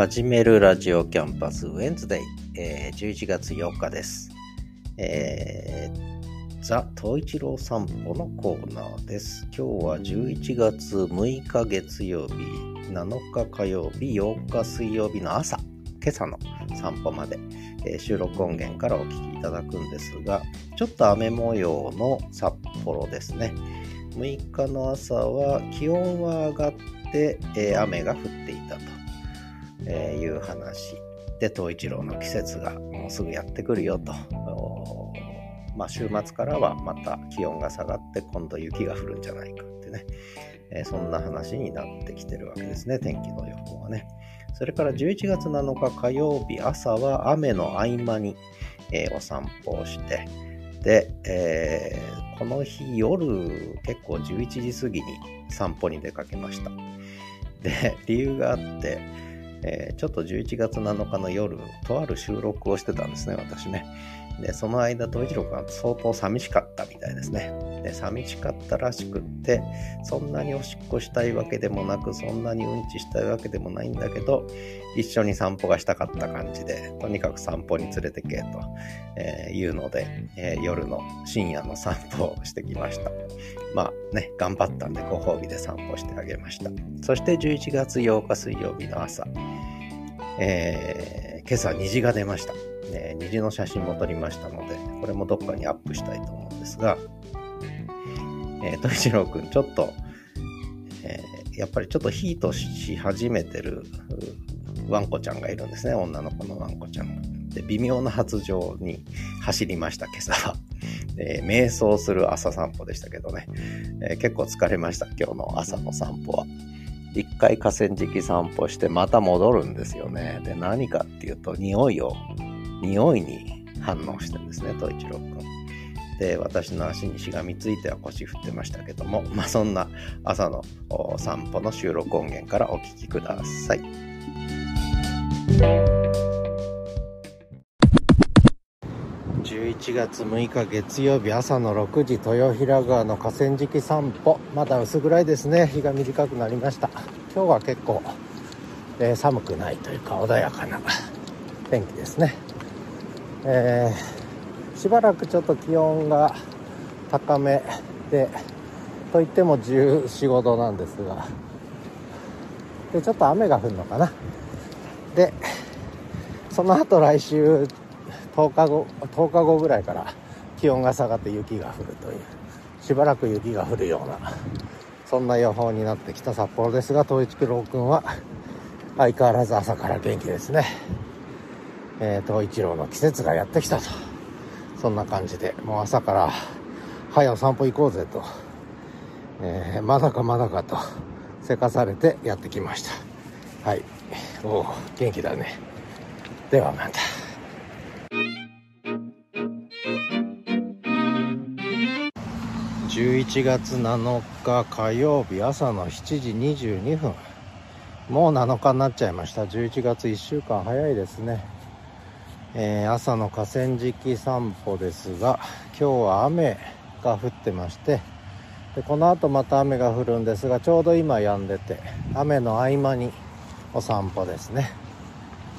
始めるラジオキャンパスウェンズデイ、えー、11月8日です。えー、ザ・東一郎散歩のコーナーです。今日は11月6日月曜日、7日火曜日、8日水曜日の朝、今朝の散歩まで、えー、収録音源からお聞きいただくんですが、ちょっと雨模様の札幌ですね。6日の朝は気温は上がって、えー、雨が降っていたと。え、いう話で東一郎の季節がもうすぐやってくるよと。まあ、週末からはまた気温が下がって今度雪が降るんじゃないかってね、えー、そんな話になってきてるわけですね天気の予報はねそれから11月7日火曜日朝は雨の合間に、えー、お散歩をしてで、えー、この日夜結構11時過ぎに散歩に出かけましたで理由があってえー、ちょっと11月7日の夜、とある収録をしてたんですね、私ね。で、その間、統一郎が相当寂しかったみたいですね。で、寂しかったらしくって、そんなにおしっこしたいわけでもなく、そんなにうんちしたいわけでもないんだけど、一緒に散歩がしたかった感じで、とにかく散歩に連れてけと、えー、いうので、えー、夜の深夜の散歩をしてきました。まあね、頑張ったんでご褒美で散歩してあげました。そして11月8日水曜日の朝、えー、今朝虹が出ました。ね、虹の写真も撮りましたので、これもどっかにアップしたいと思うんですが、えー、と一郎くん、ちょっと、えー、やっぱりちょっとヒートし始めてるワンコちゃんがいるんですね、女の子のワンコちゃんが。で、微妙な発情に走りました、今朝は。えー、瞑想する朝散歩でしたけどね、えー、結構疲れました、今日の朝の散歩は。一回河川敷散歩してまた戻るんですよね。で、何かっていうと、匂いを匂いに反応してるんですね、東一郎くん。で、私の足にしがみついては腰振ってましたけども、まあそんな朝の散歩の収録音源からお聞きください。11月6日月曜日朝の6時豊平川の河川敷散歩まだ薄暗いですね日が短くなりました今日は結構、えー、寒くないというか穏やかな天気ですねえー、しばらくちょっと気温が高めでといっても14、15度なんですがでちょっと雨が降るのかなでその後来週10日後10日後ぐらいから気温が下がって雪が降るというしばらく雪が降るようなそんな予報になってきた札幌ですが東一九郎君は相変わらず朝から元気ですね。えー、東一郎の季節がやってきたと。そんな感じで、もう朝から、早お散歩行こうぜと、えー、まだかまだかと、せかされてやってきました。はい。おお、元気だね。ではまた。11月7日火曜日朝の7時22分もう7日になっちゃいました11月1週間早いですねえー、朝の河川敷散歩ですが今日は雨が降ってましてでこの後また雨が降るんですがちょうど今止んでて雨の合間にお散歩ですね。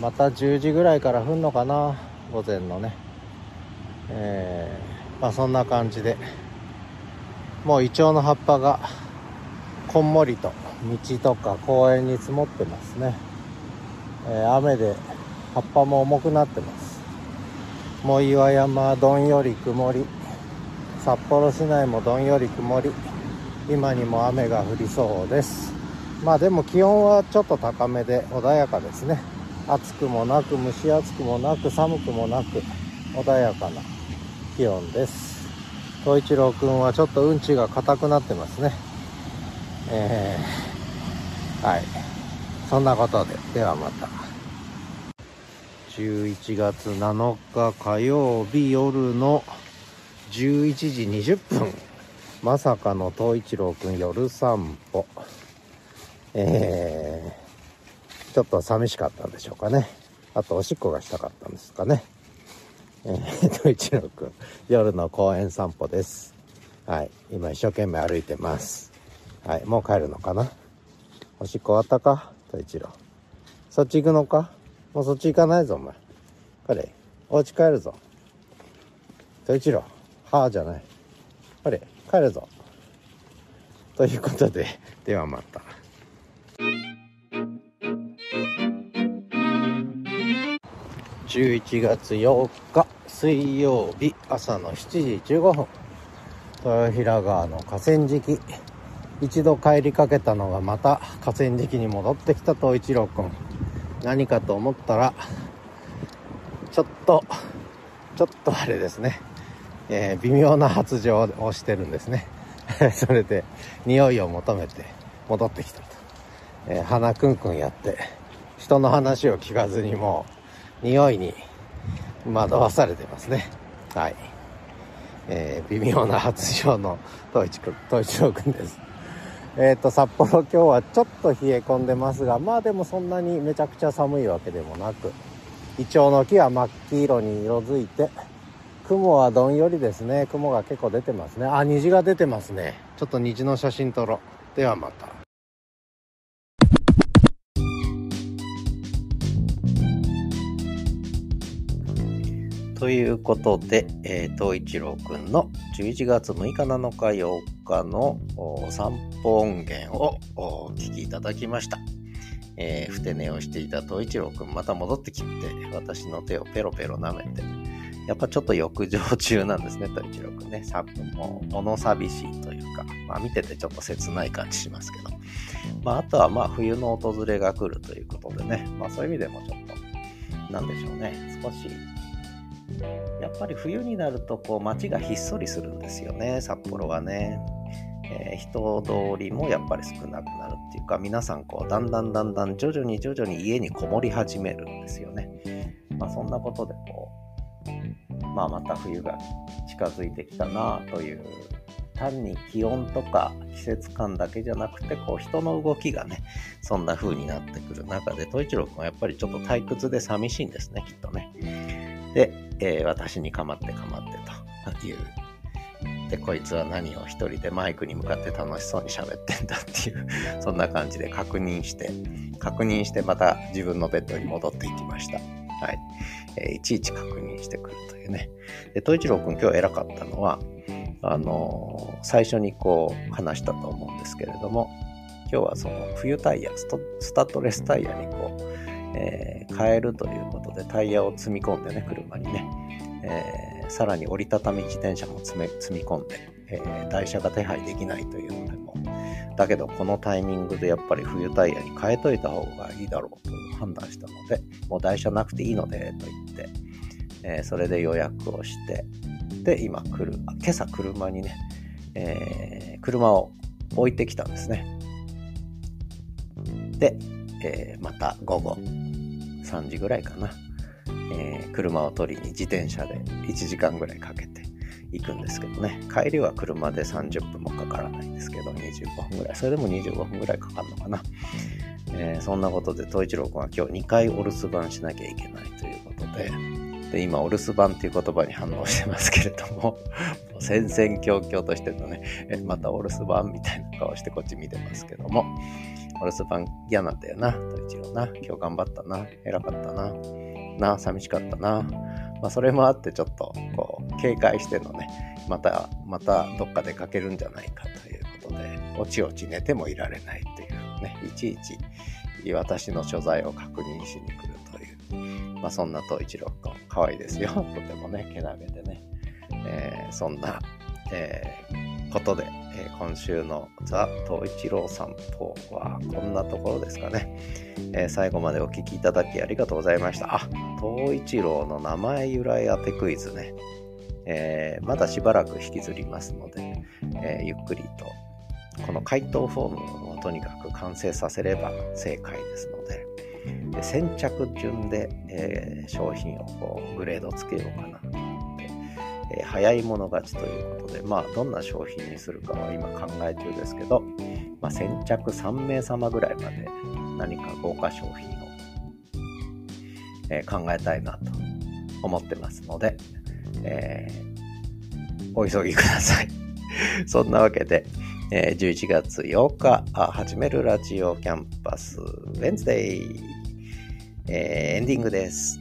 また10時ぐらいから降るのかな午前のね。えー、まあそんな感じでもうイチョウの葉っぱがこんもりと道とか公園に積もってますね、えー、雨で葉っぱも重くなってます。もう岩山どんより曇り。札幌市内もどんより曇り。今にも雨が降りそうです。まあでも気温はちょっと高めで穏やかですね。暑くもなく蒸し暑くもなく寒くもなく穏やかな気温です。東一郎くんはちょっとうんちが硬くなってますね。えー、はい。そんなことでではまた。11月7日火曜日夜の11時20分まさかの東一郎くん夜散歩えー、ちょっと寂しかったんでしょうかねあとおしっこがしたかったんですかね。えー、一郎くん、夜の公園散歩です。はい。今一生懸命歩いてます。はい。もう帰るのかな？おしっこ終わったか？と一郎。そっち行くのか？もうそっち行かないぞ、お前。彼、お家帰るぞ。と一郎、はあじゃない。彼、帰るぞ。ということで、ではまた。11月8日水曜日朝の7時15分豊平川の河川敷一度帰りかけたのがまた河川敷に戻ってきた東一郎くん何かと思ったらちょっとちょっとあれですね、えー、微妙な発情をしてるんですね。それで匂いを求めて戻ってきたと、えー、鼻くんくんやって人の話を聞かずにもう匂いに惑わされてますね。はい、えー、微妙な発情の東一東一郎くんです。えっ、ー、と札幌今日はちょっと冷え込んでますがまあでもそんなにめちゃくちゃ寒いわけでもなくイチョウの木は真っ黄色に色づいて雲はどんよりですね。雲が結構出てますね。あ虹が出てますね。ちょっと虹の写真撮ろう。ではまた。ということで、えー、東一郎くんの11月6日7日8日の散歩音源をお聞きいただきました。えー、ふて寝をしていた東一郎くんまた戻ってきて、私の手をペロペロ舐めて、やっぱちょっと浴場中なんですね、東一郎くんね。さも物寂しいというか、まあ見ててちょっと切ない感じしますけど。まああとはまあ冬の訪れが来るということでね、まあそういう意味でもちょっと、なんでしょうね、少しやっぱり冬になるとこう街がひっそりするんですよね。札幌はね、えー、人通りもやっぱり少なくなるっていうか皆さんこうだんだんだんだん徐々に徐々に家にこもり始めるんですよね。まあそんなことでこうまあまた冬が近づいてきたなという単に気温とか季節感だけじゃなくて人の動きがねそんな風になってくる中で統一郎君はやっぱりちょっと退屈で寂しいんですねきっとね。で、えー、私に構って構ってという。で、こいつは何を一人でマイクに向かって楽しそうに喋ってんだっていう、そんな感じで確認して、確認してまた自分のベッドに戻っていきました。はい。えー、いちいち確認してくるというね。で、東一郎くん今日偉かったのは、あのー、最初にこう話したと思うんですけれども、今日はその冬タイヤ、スタッドレスタイヤにこう、えー、変えるということでタイヤを積み込んでね、車にね、えー、さらに折りたたみ自転車も積み込んで、えー、台車が手配できないというのでも、だけどこのタイミングでやっぱり冬タイヤに変えといた方がいいだろうと判断したので、もう台車なくていいのでと言って、えー、それで予約をして、で、今来る、今朝車にね、えー、車を置いてきたんですね。で、えー、また午後。3時ぐらいかな、えー、車を取りに自転車で1時間ぐらいかけて行くんですけどね。帰りは車で30分もかからないんですけど25分ぐらい。それでも25分ぐらいかかるのかな、えー、そんなことで東一郎君は今日2回お留守番しなきゃいけないということで。で今お留守番っていう言葉に反応してますけれども戦々恐々としてるのね。またお留守番みたいな顔してこっち見てますけども。お留守番嫌なんだよな、と一郎な。今日頑張ったな。偉かったな。な、寂しかったな。まあ、それもあってちょっと、こう、警戒してのね、また、またどっか出かけるんじゃないかということで、おちおち寝てもいられないというね、いちいち私の所在を確認しに来るという、まあ、そんな東一郎君、可愛いですよ。とてもね、けなげでね。えー、そんな、えー、ことで、ー、今週のザ・東一郎散歩はこんなところですかね、えー、最後までお聴きいただきありがとうございました。あ、東一郎の名前由来当てクイズね。えー、まだしばらく引きずりますので、えゆっくりとこの回答フォームをとにかく完成させれば正解ですので、で先着順で、え商品をこうグレードつけようかなえー、早い者勝ちということで、まあ、どんな商品にするかは今考え中ですけど、まあ、先着3名様ぐらいまで何か豪華商品を、えー、考えたいなと思ってますので、えー、お急ぎください。そんなわけで、えー、11月8日始めるラジオキャンパスウェンズデイ、えー、エンディングです。